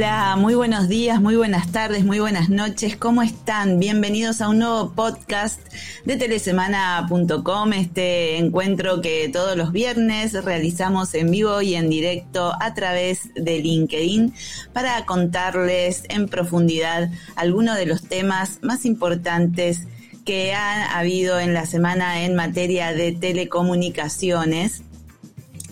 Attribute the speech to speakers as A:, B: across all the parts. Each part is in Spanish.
A: Hola, muy buenos días, muy buenas tardes, muy buenas noches. ¿Cómo están? Bienvenidos a un nuevo podcast de telesemana.com, este encuentro que todos los viernes realizamos en vivo y en directo a través de LinkedIn para contarles en profundidad algunos de los temas más importantes que han habido en la semana en materia de telecomunicaciones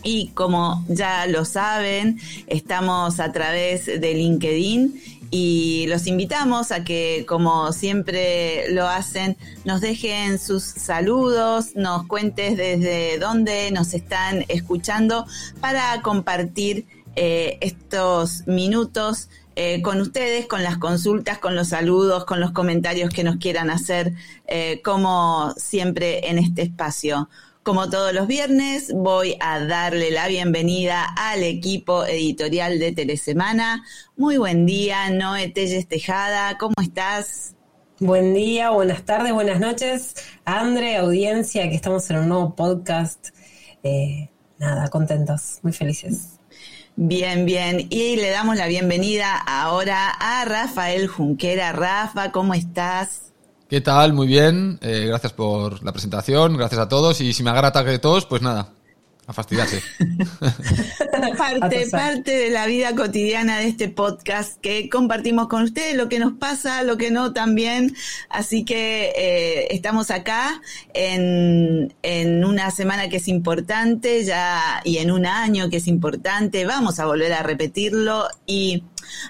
A: y como ya lo saben, estamos a través de LinkedIn y los invitamos a que, como siempre lo hacen, nos dejen sus saludos, nos cuentes desde dónde nos están escuchando para compartir eh, estos minutos eh, con ustedes, con las consultas, con los saludos, con los comentarios que nos quieran hacer, eh, como siempre en este espacio. Como todos los viernes, voy a darle la bienvenida al equipo editorial de Telesemana. Muy buen día, Noé Telles Tejada, ¿cómo estás?
B: Buen día, buenas tardes, buenas noches. Andre, audiencia, que estamos en un nuevo podcast. Eh, nada, contentos, muy felices.
A: Bien, bien. Y le damos la bienvenida ahora a Rafael Junquera. Rafa, ¿cómo estás?
C: ¿Qué tal? Muy bien. Eh, gracias por la presentación. Gracias a todos. Y si me agarra ataque de todos, pues nada, a fastidiarse.
A: parte, parte de la vida cotidiana de este podcast que compartimos con ustedes, lo que nos pasa, lo que no también. Así que eh, estamos acá en, en una semana que es importante ya y en un año que es importante. Vamos a volver a repetirlo y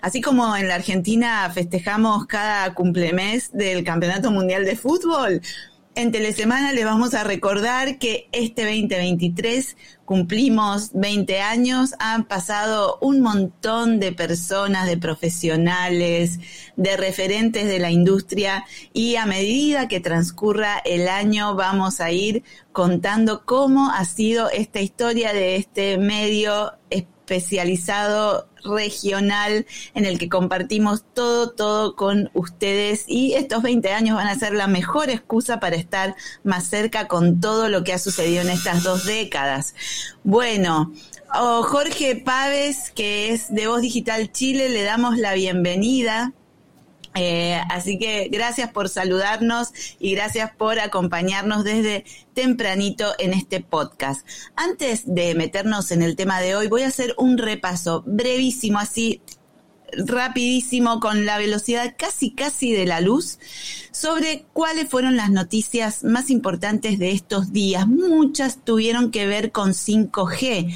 A: Así como en la Argentina festejamos cada cumplemés del Campeonato Mundial de Fútbol, en Telesemana les vamos a recordar que este 2023 cumplimos 20 años, han pasado un montón de personas, de profesionales, de referentes de la industria y a medida que transcurra el año vamos a ir contando cómo ha sido esta historia de este medio especializado regional en el que compartimos todo, todo con ustedes y estos 20 años van a ser la mejor excusa para estar más cerca con todo lo que ha sucedido en estas dos décadas. Bueno, oh, Jorge Paves, que es de Voz Digital Chile, le damos la bienvenida. Eh, así que gracias por saludarnos y gracias por acompañarnos desde tempranito en este podcast. Antes de meternos en el tema de hoy, voy a hacer un repaso brevísimo, así rapidísimo, con la velocidad casi casi de la luz, sobre cuáles fueron las noticias más importantes de estos días. Muchas tuvieron que ver con 5G,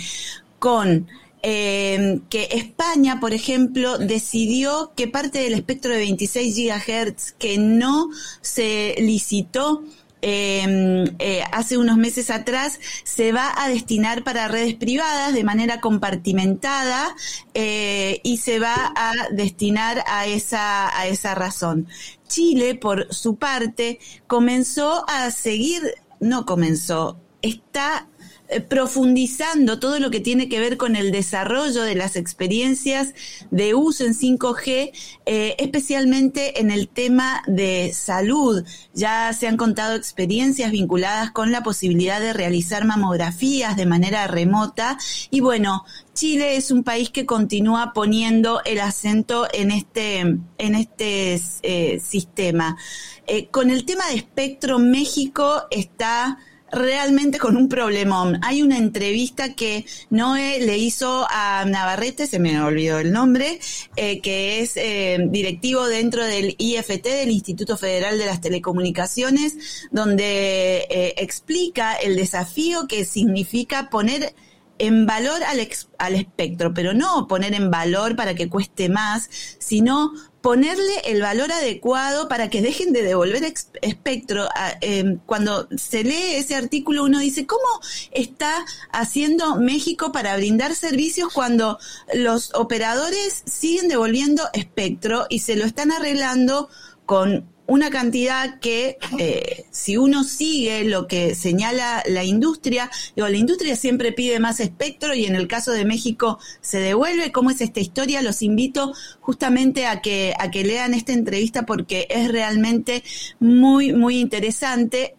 A: con eh, que España, por ejemplo, decidió que parte del espectro de 26 GHz que no se licitó em, eh, hace unos meses atrás se va a destinar para redes privadas de manera compartimentada eh, y se va a destinar a esa, a esa razón. Chile, por su parte, comenzó a seguir, no comenzó, está profundizando todo lo que tiene que ver con el desarrollo de las experiencias de uso en 5G, eh, especialmente en el tema de salud. Ya se han contado experiencias vinculadas con la posibilidad de realizar mamografías de manera remota y bueno, Chile es un país que continúa poniendo el acento en este, en este eh, sistema. con el tema de espectro, México está realmente con un problemón. Hay una entrevista que Noé le hizo a Navarrete, se me olvidó el nombre, eh, que es eh, directivo dentro del IFT, del Instituto Federal de las Telecomunicaciones, donde eh, explica el desafío que significa poner en valor al, al espectro, pero no poner en valor para que cueste más, sino ponerle el valor adecuado para que dejen de devolver espectro. Em, cuando se lee ese artículo uno dice, ¿cómo está haciendo México para brindar servicios cuando los operadores siguen devolviendo espectro y se lo están arreglando con una cantidad que eh, si uno sigue lo que señala la industria, digo, la industria siempre pide más espectro y en el caso de México se devuelve. ¿Cómo es esta historia? Los invito justamente a que, a que lean esta entrevista porque es realmente muy, muy interesante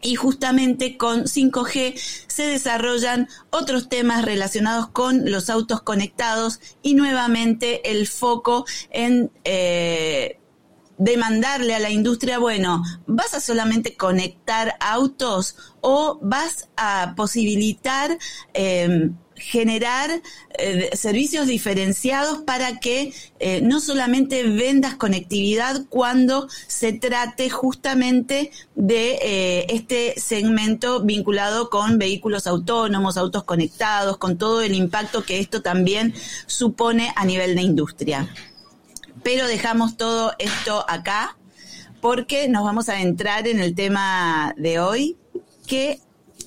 A: y justamente con 5G se desarrollan otros temas relacionados con los autos conectados y nuevamente el foco en eh, demandarle a la industria, bueno, ¿vas a solamente conectar autos o vas a posibilitar eh, generar eh, servicios diferenciados para que eh, no solamente vendas conectividad cuando se trate justamente de eh, este segmento vinculado con vehículos autónomos, autos conectados, con todo el impacto que esto también supone a nivel de industria. Pero dejamos todo esto acá porque nos vamos a entrar en el tema de hoy, que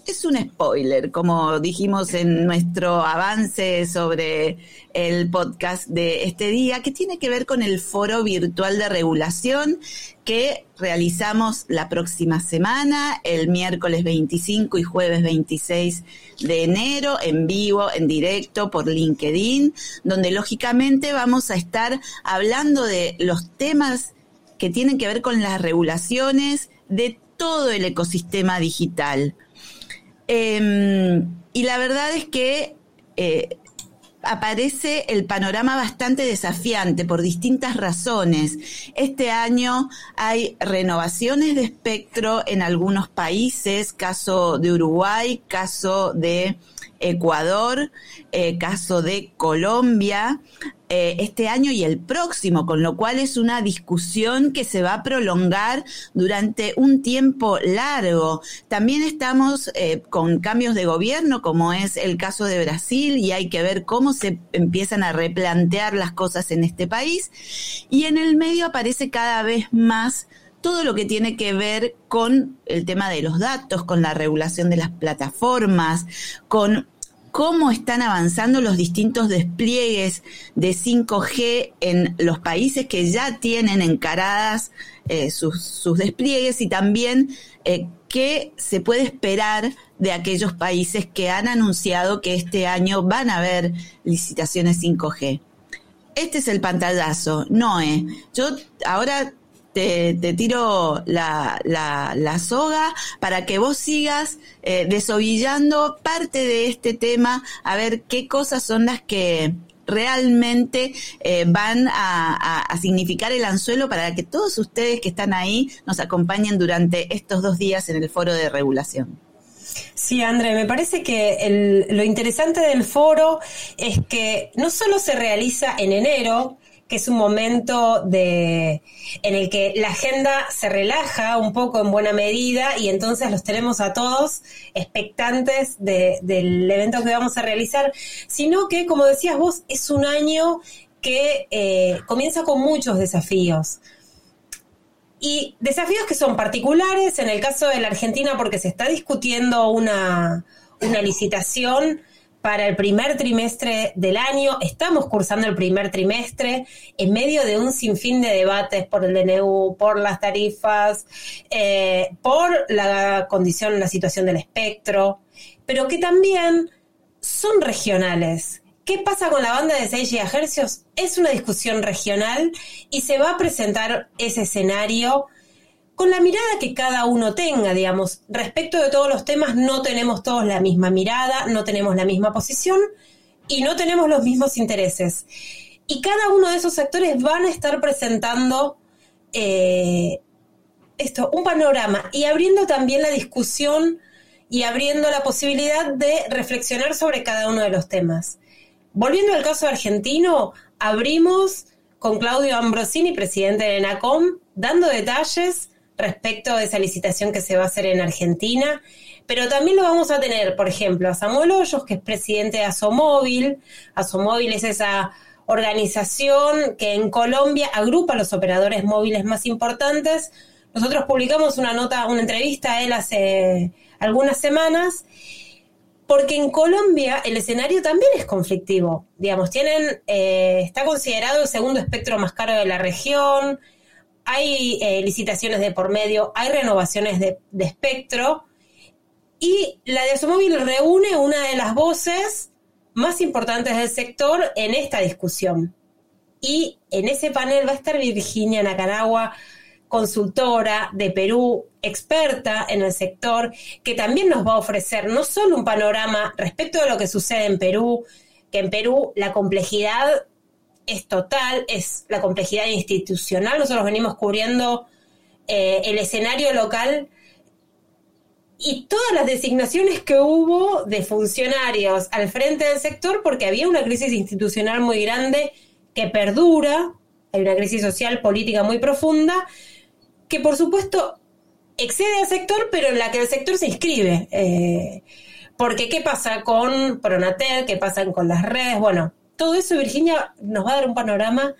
A: es un spoiler, como dijimos en nuestro avance sobre el podcast de este día, que tiene que ver con el foro virtual de regulación que realizamos la próxima semana, el miércoles 25 y jueves 26 de enero, en vivo, en directo, por LinkedIn, donde lógicamente vamos a estar hablando de los temas que tienen que ver con las regulaciones de todo el ecosistema digital. Em, y la verdad es que eh, aparece el panorama bastante desafiante por distintas razones. Este año hay renovaciones de espectro en algunos países, caso de Uruguay, caso de Ecuador, eh, caso de Colombia, eh, este año y el próximo, con lo cual es una discusión que se va a prolongar durante un tiempo largo. También estamos eh, con cambios de gobierno, como es el caso de Brasil, y hay que ver cómo se empiezan a replantear las cosas en este país. Y en el medio aparece cada vez más todo lo que tiene que ver con el tema de los datos, con la regulación de las plataformas, con cómo están avanzando los distintos despliegues de 5G en los países que ya tienen encaradas eh, sus, despliegues y también eh, qué se puede esperar de aquellos países que han anunciado que este año van a haber licitaciones 5G. Este es el pantallazo, Noé. Yo ahora te, tiro la, la, soga para que vos sigas eh, desovillando parte de este tema, a ver qué cosas son las que realmente eh, van a, a, significar el anzuelo para que todos ustedes que están ahí nos acompañen durante estos dos días en el foro de regulación.
B: Sí, André, me parece que lo interesante del foro es que no solo se realiza en enero, que es un momento de, en el que la agenda se relaja un poco en buena medida y entonces los tenemos a todos expectantes del evento que vamos a realizar, sino que, como decías vos, es un año que eh, comienza con muchos desafíos. Y desafíos que son particulares, en el caso de la Argentina, porque se está discutiendo una, una licitación para el primer trimestre del año. Estamos cursando el primer trimestre en medio de un sinfín de debates por el DNU, por las tarifas, eh, por la condición, la situación del espectro, pero que también son regionales. ¿Qué pasa con la banda de 6 GHz? Es una discusión regional y se va a presentar ese escenario con la mirada que cada uno tenga, digamos. Respecto de todos los temas, no tenemos todos la misma mirada, no tenemos la misma posición y no tenemos los mismos intereses. Y cada uno de esos sectores van a estar presentando eh, esto, un panorama y abriendo también la discusión y abriendo la posibilidad de reflexionar sobre cada uno de los temas. Volviendo al caso argentino, abrimos con Claudio Ambrosini, presidente de NACOM, dando detalles respecto de esa licitación que se va a hacer en Argentina. Pero también lo vamos a tener, por ejemplo, a Samuel Hoyos, que es presidente de Asomóvil. Asomóvil es esa organización que en Colombia agrupa los operadores móviles más importantes. Nosotros publicamos una nota, una entrevista a él hace algunas semanas, porque en Colombia el escenario también es conflictivo. Digamos, tienen, eh, está considerado el segundo espectro más caro de la región, hay eh, licitaciones de por medio, hay renovaciones de, espectro y la de Asomóvil reúne una de las voces más importantes del sector en esta discusión. Y en ese panel va a estar Virginia Nacaragua, consultora de Perú, experta en el sector, que también nos va a ofrecer no solo un panorama respecto de lo que sucede en Perú, que en Perú la complejidad es total, es la complejidad institucional. Nosotros venimos cubriendo eh, el escenario local y todas las designaciones que hubo de funcionarios al frente del sector porque había una crisis institucional muy grande que perdura, hay una crisis social, política muy profunda, que por supuesto excede al sector, pero en la que el sector se inscribe. Eh, porque ¿qué pasa con Pronatel? ¿Qué pasa con las redes? Bueno, todo eso Virginia nos va a dar un panorama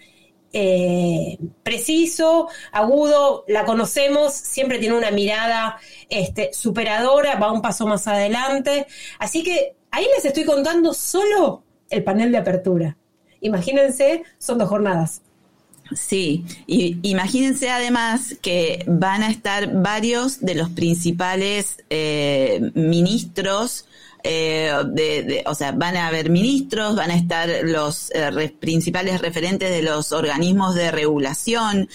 B: eh, preciso, agudo, la conocemos, siempre tiene una mirada este, superadora, va un paso más adelante. Así que ahí les estoy contando solo el panel de apertura. Imagínense, son dos jornadas.
A: Sí, y imagínense además que van a estar varios de los principales eh, ministros eh, de, o sea, van a haber ministros, van a estar los eh, principales referentes de los organismos de regulación.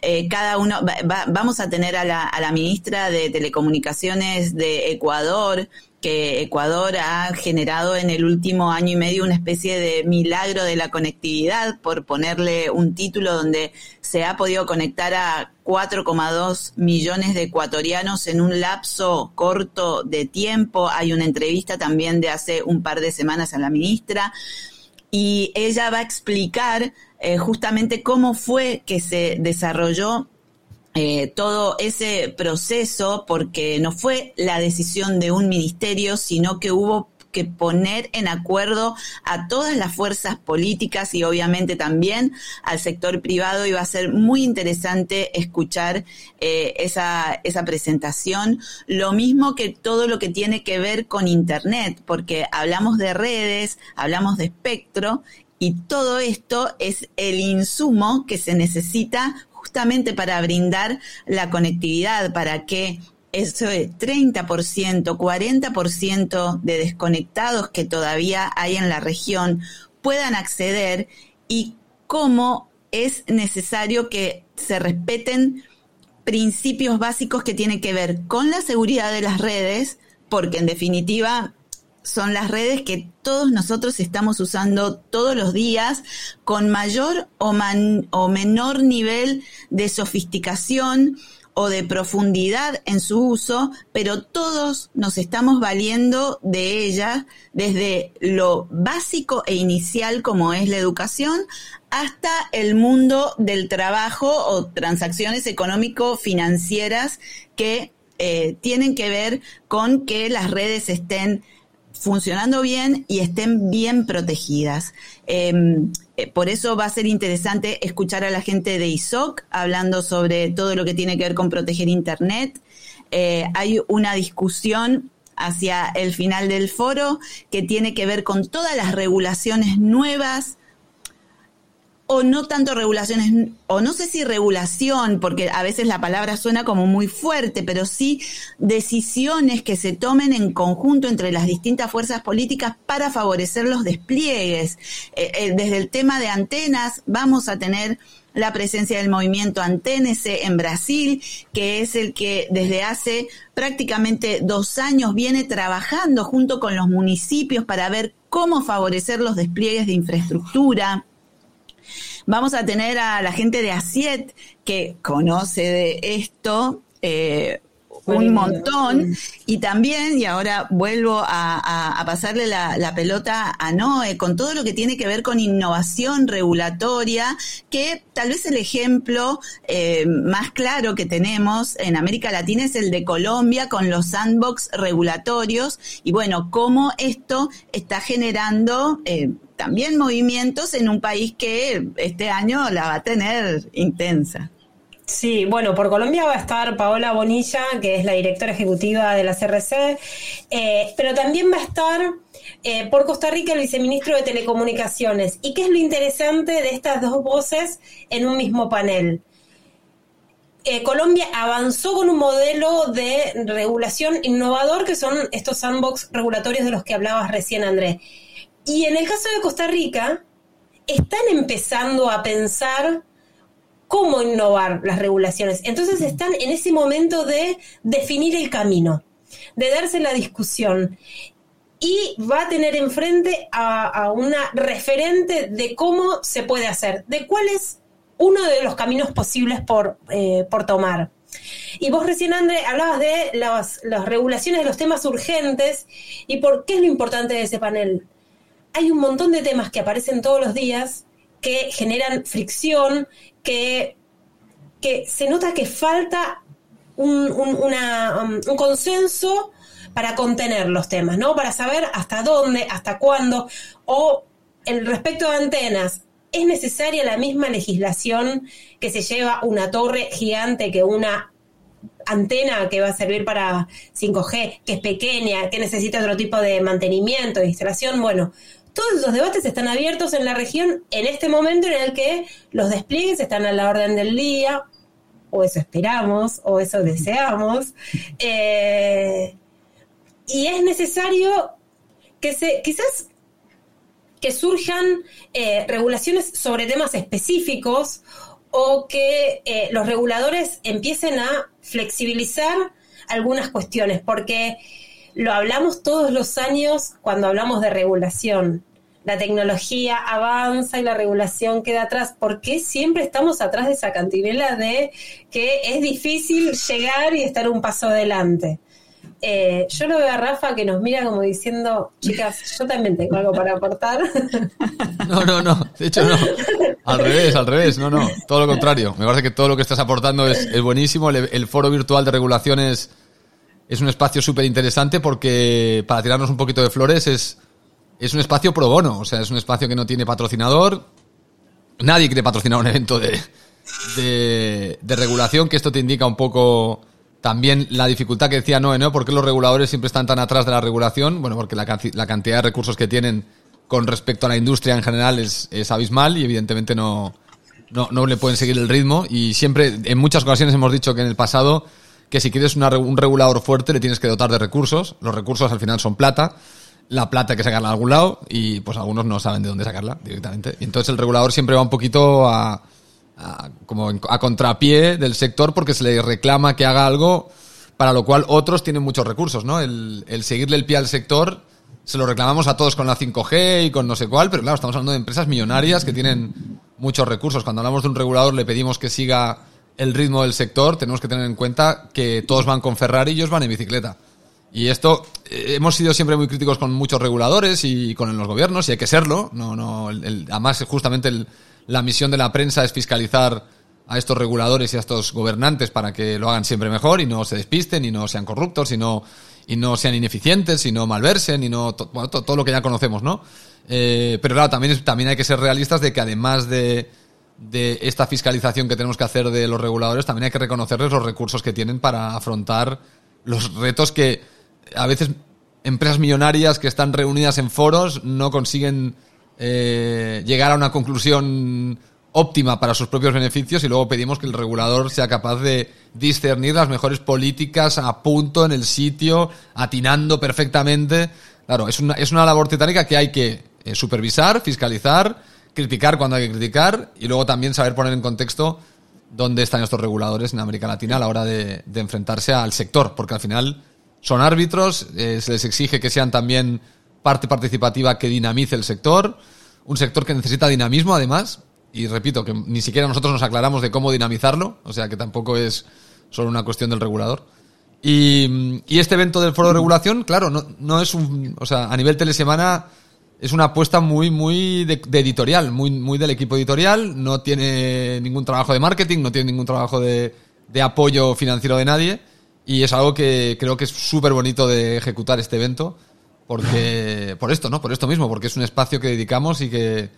A: Eh, cada uno, vamos a tener a la, a la ministra de Telecomunicaciones de Ecuador, que Ecuador ha generado en el último año y medio una especie de milagro de la conectividad, por ponerle un título donde se ha podido conectar a 4,2 millones de ecuatorianos en un lapso corto de tiempo. Hay una entrevista también de hace un par de semanas a la ministra y ella va a explicar eh, justamente cómo fue que se desarrolló eh, todo ese proceso porque no fue la decisión de un ministerio, sino que hubo que poner en acuerdo a todas las fuerzas políticas y obviamente también al sector privado y va a ser muy interesante escuchar eh, esa, esa presentación. Lo mismo que todo lo que tiene que ver con Internet, porque hablamos de redes, hablamos de espectro y todo esto es el insumo que se necesita justamente para brindar la conectividad, para que ese 30%, 40% de desconectados que todavía hay en la región puedan acceder y cómo es necesario que se respeten principios básicos que tienen que ver con la seguridad de las redes, porque en definitiva son las redes que todos nosotros estamos usando todos los días con mayor o, o menor nivel de sofisticación o de profundidad en su uso, pero todos nos estamos valiendo de ellas desde lo básico e inicial como es la educación hasta el mundo del trabajo o transacciones económico-financieras que eh, tienen que ver con que las redes estén funcionando bien y estén bien protegidas. Em, eh, por eso va a ser interesante escuchar a la gente de ISOC hablando sobre todo lo que tiene que ver con proteger Internet. Eh, hay una discusión hacia el final del foro que tiene que ver con todas las regulaciones nuevas o no tanto regulaciones, o no sé si regulación, porque a veces la palabra suena como muy fuerte, pero sí decisiones que se tomen en conjunto entre las distintas fuerzas políticas para favorecer los despliegues. Eh, eh, desde el tema de antenas vamos a tener la presencia del movimiento Anténese en Brasil, que es el que desde hace prácticamente dos años viene trabajando junto con los municipios para ver cómo favorecer los despliegues de infraestructura. Vamos a tener a la gente de ASIET que conoce de esto. Eh, un montón. Y también, y ahora vuelvo a, pasarle la, pelota a Noé, con todo lo que tiene que ver con innovación regulatoria, que tal vez el ejemplo eh, más claro que tenemos en América Latina es el de Colombia con los sandbox regulatorios. Y bueno, cómo esto está generando... Eh, también movimientos en un país que este año la va a tener intensa.
B: Sí, bueno, por Colombia va a estar Paola Bonilla, que es la directora ejecutiva de la CRC, eh, pero también va a estar eh, por Costa Rica el viceministro de Telecomunicaciones. ¿Y qué es lo interesante de estas dos voces en un mismo panel? Eh, Colombia avanzó con un modelo de regulación innovador que son estos sandbox regulatorios de los que hablabas recién, Andrés y en el caso de Costa Rica, están empezando a pensar cómo innovar las regulaciones. Entonces están en ese momento de definir el camino, de darse la discusión. Y va a tener enfrente a, una referente de cómo se puede hacer, de cuál es uno de los caminos posibles por, eh, por tomar. Y vos recién, André, hablabas de las, las, regulaciones de los temas urgentes y por qué es lo importante de ese panel. Hay un montón de temas que aparecen todos los días que generan fricción, que, que se nota que falta un, um, un, consenso para contener los temas, ¿no? Para saber hasta dónde, hasta cuándo, o el respecto de antenas, ¿es necesaria la misma legislación que se lleva una torre gigante que una antena que va a servir para 5G, que es pequeña, que necesita otro tipo de mantenimiento, de instalación? Bueno, todos los debates están abiertos en la región en este momento en el que los despliegues están a la orden del día, o eso esperamos, o eso deseamos. Eh, y es necesario que se, quizás que surjan eh, regulaciones sobre temas específicos o que eh, los reguladores empiecen a flexibilizar algunas cuestiones, porque lo hablamos todos los años cuando hablamos de regulación la tecnología avanza y la regulación queda atrás. ¿Por qué siempre estamos atrás de esa cantinela de que es difícil llegar y estar un paso adelante? Eh, yo lo veo a Rafa que nos mira como diciendo, chicas, yo también tengo algo para aportar.
C: No, no, no, de hecho no. Al revés, al revés, no, no, todo lo contrario. Me parece que todo lo que estás aportando es, buenísimo. El, foro virtual de regulaciones es un espacio súper interesante porque para tirarnos un poquito de flores es es un espacio pro bono, o sea, es un espacio que no tiene patrocinador. Nadie quiere patrocinar un evento de, de, regulación, que esto te indica un poco también la dificultad que decía Noé, ¿no? ¿Por qué los reguladores siempre están tan atrás de la regulación? Bueno, porque la, cantidad de recursos que tienen con respecto a la industria en general es, abismal y evidentemente no, no, no, le pueden seguir el ritmo. Y siempre, en muchas ocasiones hemos dicho que en el pasado que si quieres un regulador fuerte le tienes que dotar de recursos. Los recursos al final son plata la plata hay que sacarla de algún lado y pues algunos no saben de dónde sacarla directamente. Y entonces el regulador siempre va un poquito a, como a contrapié del sector porque se le reclama que haga algo para lo cual otros tienen muchos recursos, ¿no? El, el seguirle el pie al sector se lo reclamamos a todos con la 5G y con no sé cuál, pero claro, estamos hablando de empresas millonarias que tienen muchos recursos. Cuando hablamos de un regulador le pedimos que siga el ritmo del sector, tenemos que tener en cuenta que todos van con Ferrari y ellos van en bicicleta. Y esto, eh, hemos sido siempre muy críticos con muchos reguladores y con los gobiernos, y hay que serlo. No, no, el, además, justamente la misión de la prensa es fiscalizar a estos reguladores y a estos gobernantes para que lo hagan siempre mejor y no se despisten y no sean corruptos y no, y no sean ineficientes y no malversen y no todo lo que ya conocemos, ¿no? Eh, pero claro, también, también hay que ser realistas de que además de, de esta fiscalización que tenemos que hacer de los reguladores, también hay que reconocerles los recursos que tienen para afrontar los retos que, a veces empresas millonarias que están reunidas en foros no consiguen eh, llegar a una conclusión óptima para sus propios beneficios y luego pedimos que el regulador sea capaz de discernir las mejores políticas a punto en el sitio, atinando perfectamente. Claro, es una, es una labor titánica que hay que eh, supervisar, fiscalizar, criticar cuando hay que criticar y luego también saber poner en contexto dónde están estos reguladores en América Latina a la hora de, enfrentarse al sector, porque al final son árbitros, eh, se les exige que sean también parte participativa que dinamice el sector, un sector que necesita dinamismo además, y repito que ni siquiera nosotros nos aclaramos de cómo dinamizarlo, o sea que tampoco es solo una cuestión del regulador. Y, este evento del foro de regulación, claro, no, es un, o sea, a nivel telesemana es una apuesta muy, muy de, editorial, muy, muy del equipo editorial, no tiene ningún trabajo de marketing, no tiene ningún trabajo de, de apoyo financiero de nadie y es algo que creo que es súper bonito de ejecutar este evento, porque, por esto, ¿no? Por esto mismo, porque es un espacio que dedicamos y que,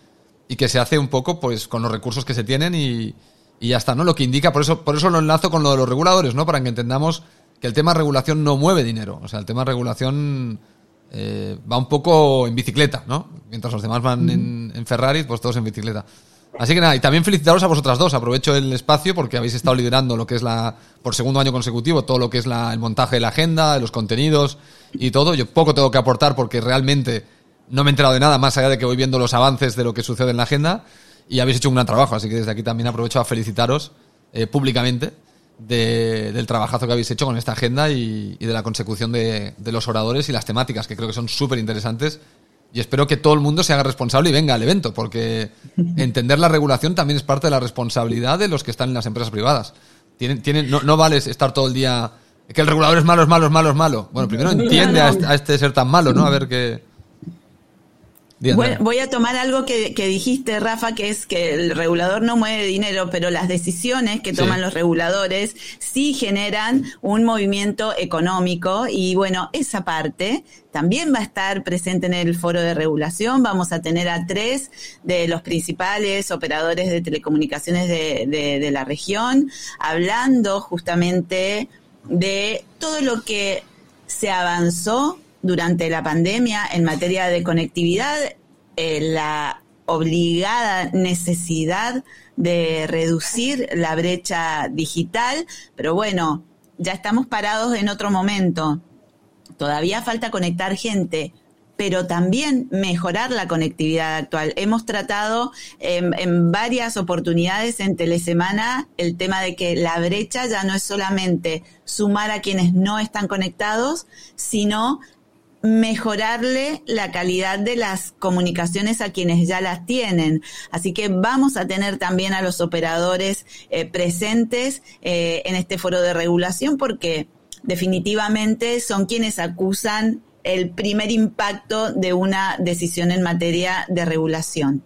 C: y que se hace un poco, pues, con los recursos que se tienen y, y ya está, ¿no? Lo que indica, por eso, por eso lo enlazo con lo de los reguladores, ¿no? Para que entendamos que el tema de regulación no mueve dinero. O sea, el tema de regulación eh, va un poco en bicicleta, ¿no? Mientras los demás van en, en Ferrari, pues todos en bicicleta. Así que nada, y también felicitaros a vosotras dos. Aprovecho el espacio porque habéis estado liderando lo que es la, por segundo año consecutivo, todo lo que es la, el montaje de la agenda, de los contenidos y todo. Yo poco tengo que aportar porque realmente no me he enterado de nada más allá de que voy viendo los avances de lo que sucede en la agenda. y habéis hecho un gran trabajo, así que desde aquí también aprovecho a felicitaros eh, públicamente del trabajazo que habéis hecho con esta agenda y, de la consecución de, los oradores y las temáticas, que creo que son súper interesantes. Y espero que todo el mundo se haga responsable y venga al evento, porque entender la regulación también es parte de la responsabilidad de los que están en las empresas privadas. Tienen, tienen, no, no vale estar todo el día que el regulador es malo, es malo, es malo, es malo. Bueno, primero entiende a este, a este ser tan malo, ¿no? A ver qué,
A: voy, a tomar algo que, dijiste, Rafa, que es que el regulador no mueve dinero, pero las decisiones que toman los reguladores sí generan un movimiento económico y bueno, esa parte también va a estar presente en el foro de regulación. Vamos a tener a tres de los principales operadores de telecomunicaciones de, de la región hablando justamente de todo lo que se avanzó durante la pandemia en materia de conectividad, eh, la obligada necesidad de reducir la brecha digital, pero bueno, ya estamos parados en otro momento. Todavía falta conectar gente, pero también mejorar la conectividad actual. Hemos tratado en, varias oportunidades en Telesemana el tema de que la brecha ya no es solamente sumar a quienes no están conectados, sino mejorarle la calidad de las comunicaciones a quienes ya las tienen. Así que vamos a tener también a los operadores eh, presentes eh, en este foro de regulación porque definitivamente son quienes acusan el primer impacto de una decisión en materia de regulación.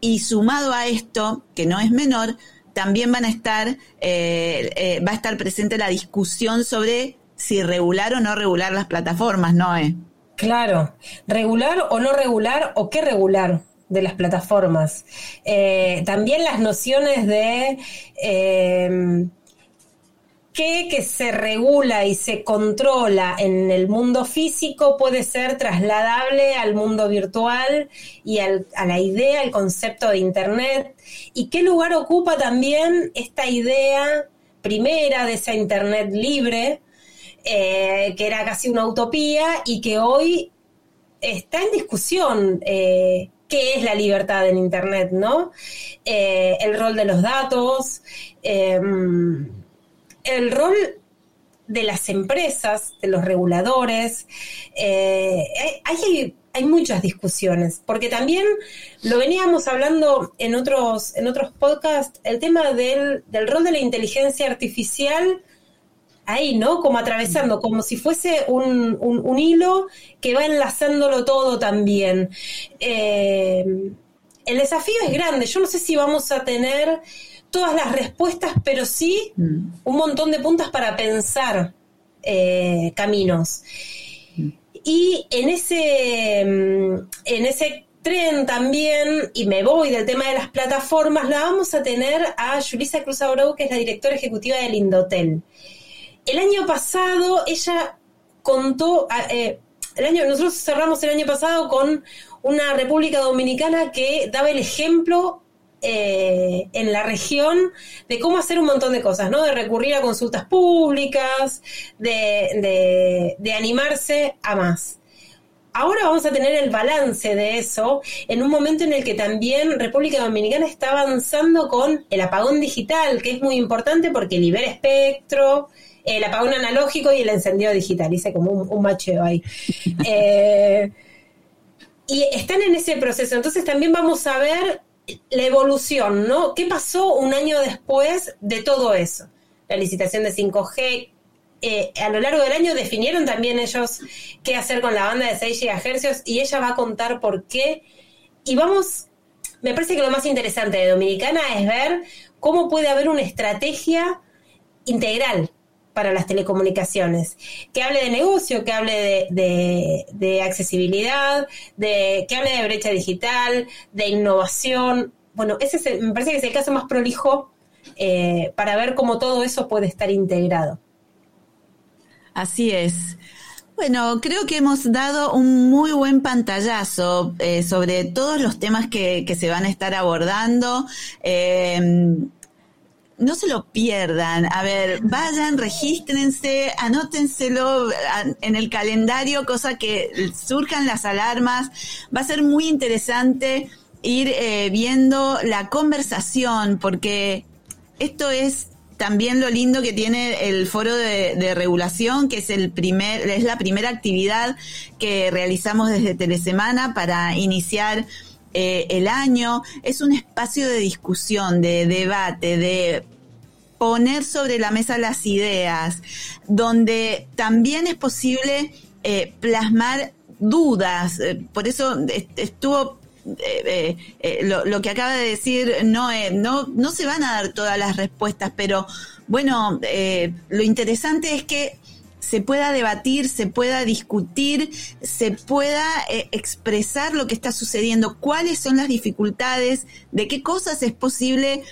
A: Y sumado a esto, que no es menor, también van a estar, eh, va a estar presente la discusión sobre si regular o no regular las plataformas, ¿no?
B: Claro, regular o no regular o qué regular de las plataformas. Eh, también las nociones de eh, qué que se regula y se controla en el mundo físico puede ser trasladable al mundo virtual y a la idea, al concepto de Internet. ¿Y qué lugar ocupa también esta idea primera de esa Internet libre? Eh, que era casi una utopía y que hoy está en discusión. Eh, qué es la libertad en Internet, ¿no? Eh, el rol de los datos, em, el rol de las empresas, de los reguladores. hay, hay, muchas discusiones, porque también lo veníamos hablando en otros, en otros podcasts, el tema del, del rol de la inteligencia artificial ahí, ¿no? Como atravesando, como si fuese un, un, hilo que va enlazándolo todo también. Eh, el desafío es grande. Yo no sé si vamos a tener todas las respuestas, pero sí mm. un montón de puntas para pensar eh, caminos. Mm. Y en ese, mm, en ese tren también, y me voy del tema de las plataformas, la vamos a tener a Julissa Cruz Abreu, que es la directora ejecutiva del Indotel el año pasado ella contó, ah, eh, el año, nosotros cerramos el año pasado con una República Dominicana que daba el ejemplo eh, en la región de cómo hacer un montón de cosas, ¿no? De recurrir a consultas públicas, de, de animarse a más. Ahora vamos a tener el balance de eso en un momento en el que también República Dominicana está avanzando con el apagón digital, que es muy importante porque libera espectro, el apagón analógico y el encendido digital. Hice como un, macheo ahí. Eh, y están en ese proceso. Entonces también vamos a ver la evolución, ¿no? ¿Qué pasó un año después de todo eso? La licitación de 5G. Eh, a lo largo del año definieron también ellos qué hacer con la banda de 6 GHz y ella va a contar por qué. Y vamos, me parece que lo más interesante de Dominicana es ver cómo puede haber una estrategia integral para las telecomunicaciones, que hable de negocio, que hable de, accesibilidad, de, que hable de brecha digital, de innovación. Bueno, ese me parece que es el caso más prolijo eh, para ver cómo todo eso puede estar integrado.
A: Así es. Bueno, creo que hemos dado un muy buen pantallazo eh, sobre todos los temas que, se van a estar abordando. Eh, no se lo pierdan. A ver, vayan, regístrense, anótenselo en el calendario, cosa que surjan las alarmas. Va a ser muy interesante ir eh, viendo la conversación, porque esto es también lo lindo que tiene el foro de, regulación, que es el primer, es la primera actividad que realizamos desde Telesemana para iniciar eh, el año. Es un espacio de discusión, de debate, de poner sobre la mesa las ideas, donde también es posible eh, plasmar dudas. Eh, por eso estuvo eh, lo, que acaba de decir no, no, no se van a dar todas las respuestas, pero bueno, lo interesante es que se pueda debatir, se pueda discutir, se pueda expresar lo que está sucediendo, cuáles son las dificultades, de qué cosas es posible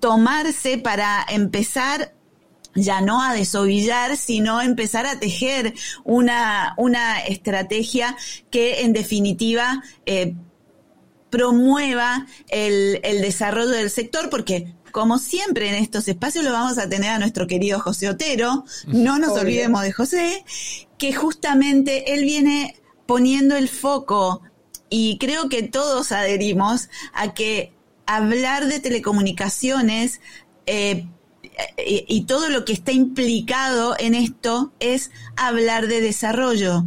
A: tomarse para empezar ya no a desovillar, sino empezar a tejer una, una estrategia que en definitiva eh, promueva el, el desarrollo del sector, porque como siempre en estos espacios lo vamos a tener a nuestro querido José Otero, no nos olvidemos de José, que justamente él viene poniendo el foco y creo que todos adherimos a que hablar de telecomunicaciones eh, y, todo lo que está implicado en esto es hablar de desarrollo.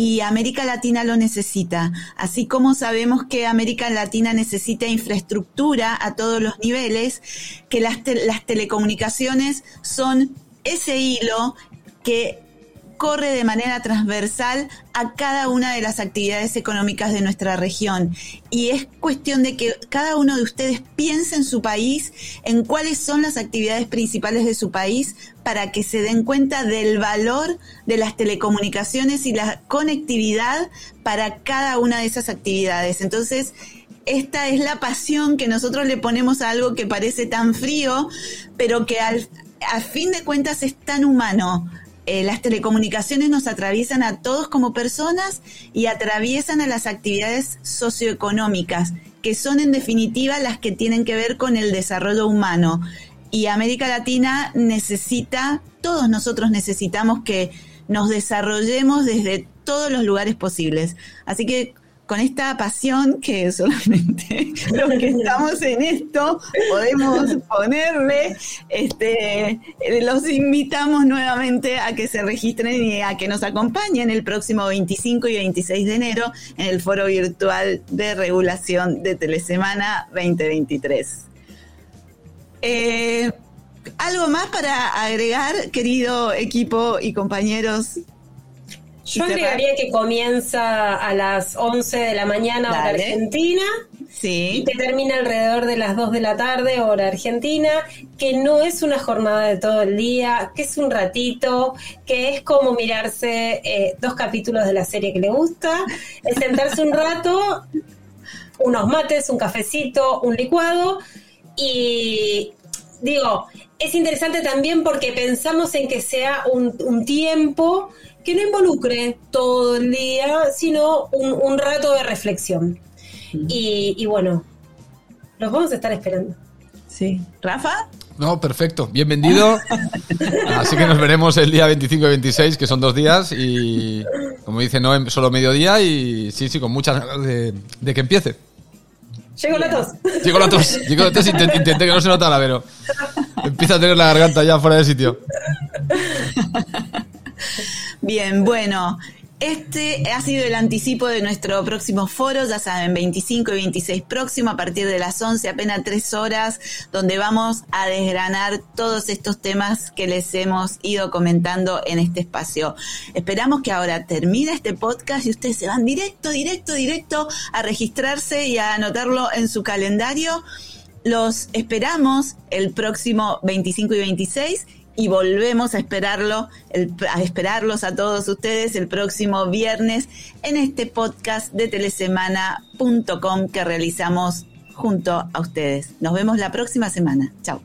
A: Y América Latina lo necesita. Así como sabemos que América Latina necesita infraestructura a todos los niveles, que las, las telecomunicaciones son ese hilo que corre de manera transversal a cada una de las actividades económicas de nuestra región. Y es cuestión de que cada uno de ustedes piense en su país, en cuáles son las actividades principales de su país, para que se den cuenta del valor de las telecomunicaciones y la conectividad para cada una de esas actividades. Entonces, esta es la pasión que nosotros le ponemos a algo que parece tan frío, pero que al, a fin de cuentas es tan humano. Eh, las telecomunicaciones nos atraviesan a todos como personas y atraviesan a las actividades socioeconómicas, que son en definitiva las que tienen que ver con el desarrollo humano. Y América Latina necesita, todos nosotros necesitamos que nos desarrollemos desde todos los lugares posibles. Así que con esta pasión que solamente los que estamos en esto podemos ponerle, este, los invitamos nuevamente a que se registren y a que nos acompañen el próximo 25 y 26 de enero en el foro virtual de regulación de Telesemana 2023. Eh, ¿Algo más para agregar, querido equipo y compañeros
B: yo agregaría que comienza a las 11 de la mañana hora argentina.
A: Sí.
B: Y que termina alrededor de las 2 de la tarde hora argentina, que no es una jornada de todo el día, que es un ratito, que es como mirarse eh, dos capítulos de la serie que le gusta, es sentarse un rato, unos mates, un cafecito, un licuado y digo, es interesante también porque pensamos en que sea un, un tiempo que no involucre todo el día, sino un, rato de reflexión. Y, bueno, los vamos a estar esperando.
A: Sí. ¿Rafa?
C: No, perfecto. Bienvenido. Así que nos veremos el día 25 y 26, que son dos días. Y como dice no solo mediodía. Y sí, sí, con muchas ganas de, que empiece.
B: Llegó la tos.
C: Llegó la tos. Llegó la tos. Intenté, que no se notara, pero empieza a tener la garganta ya fuera de sitio.
A: Bien, bueno, este ha sido el anticipo de nuestro próximo foro, ya saben, 25 y 26 próximo, a partir de las 11, apenas tres horas, donde vamos a desgranar todos estos temas que les hemos ido comentando en este espacio. Esperamos que ahora termine este podcast y ustedes se van directo, directo, directo a registrarse y a anotarlo en su calendario. Los esperamos el próximo 25 y 26 y volvemos a esperarlo, a esperarlos a todos ustedes el próximo viernes en este podcast de telesemana.com que realizamos junto a ustedes. Nos vemos la próxima semana. Chao.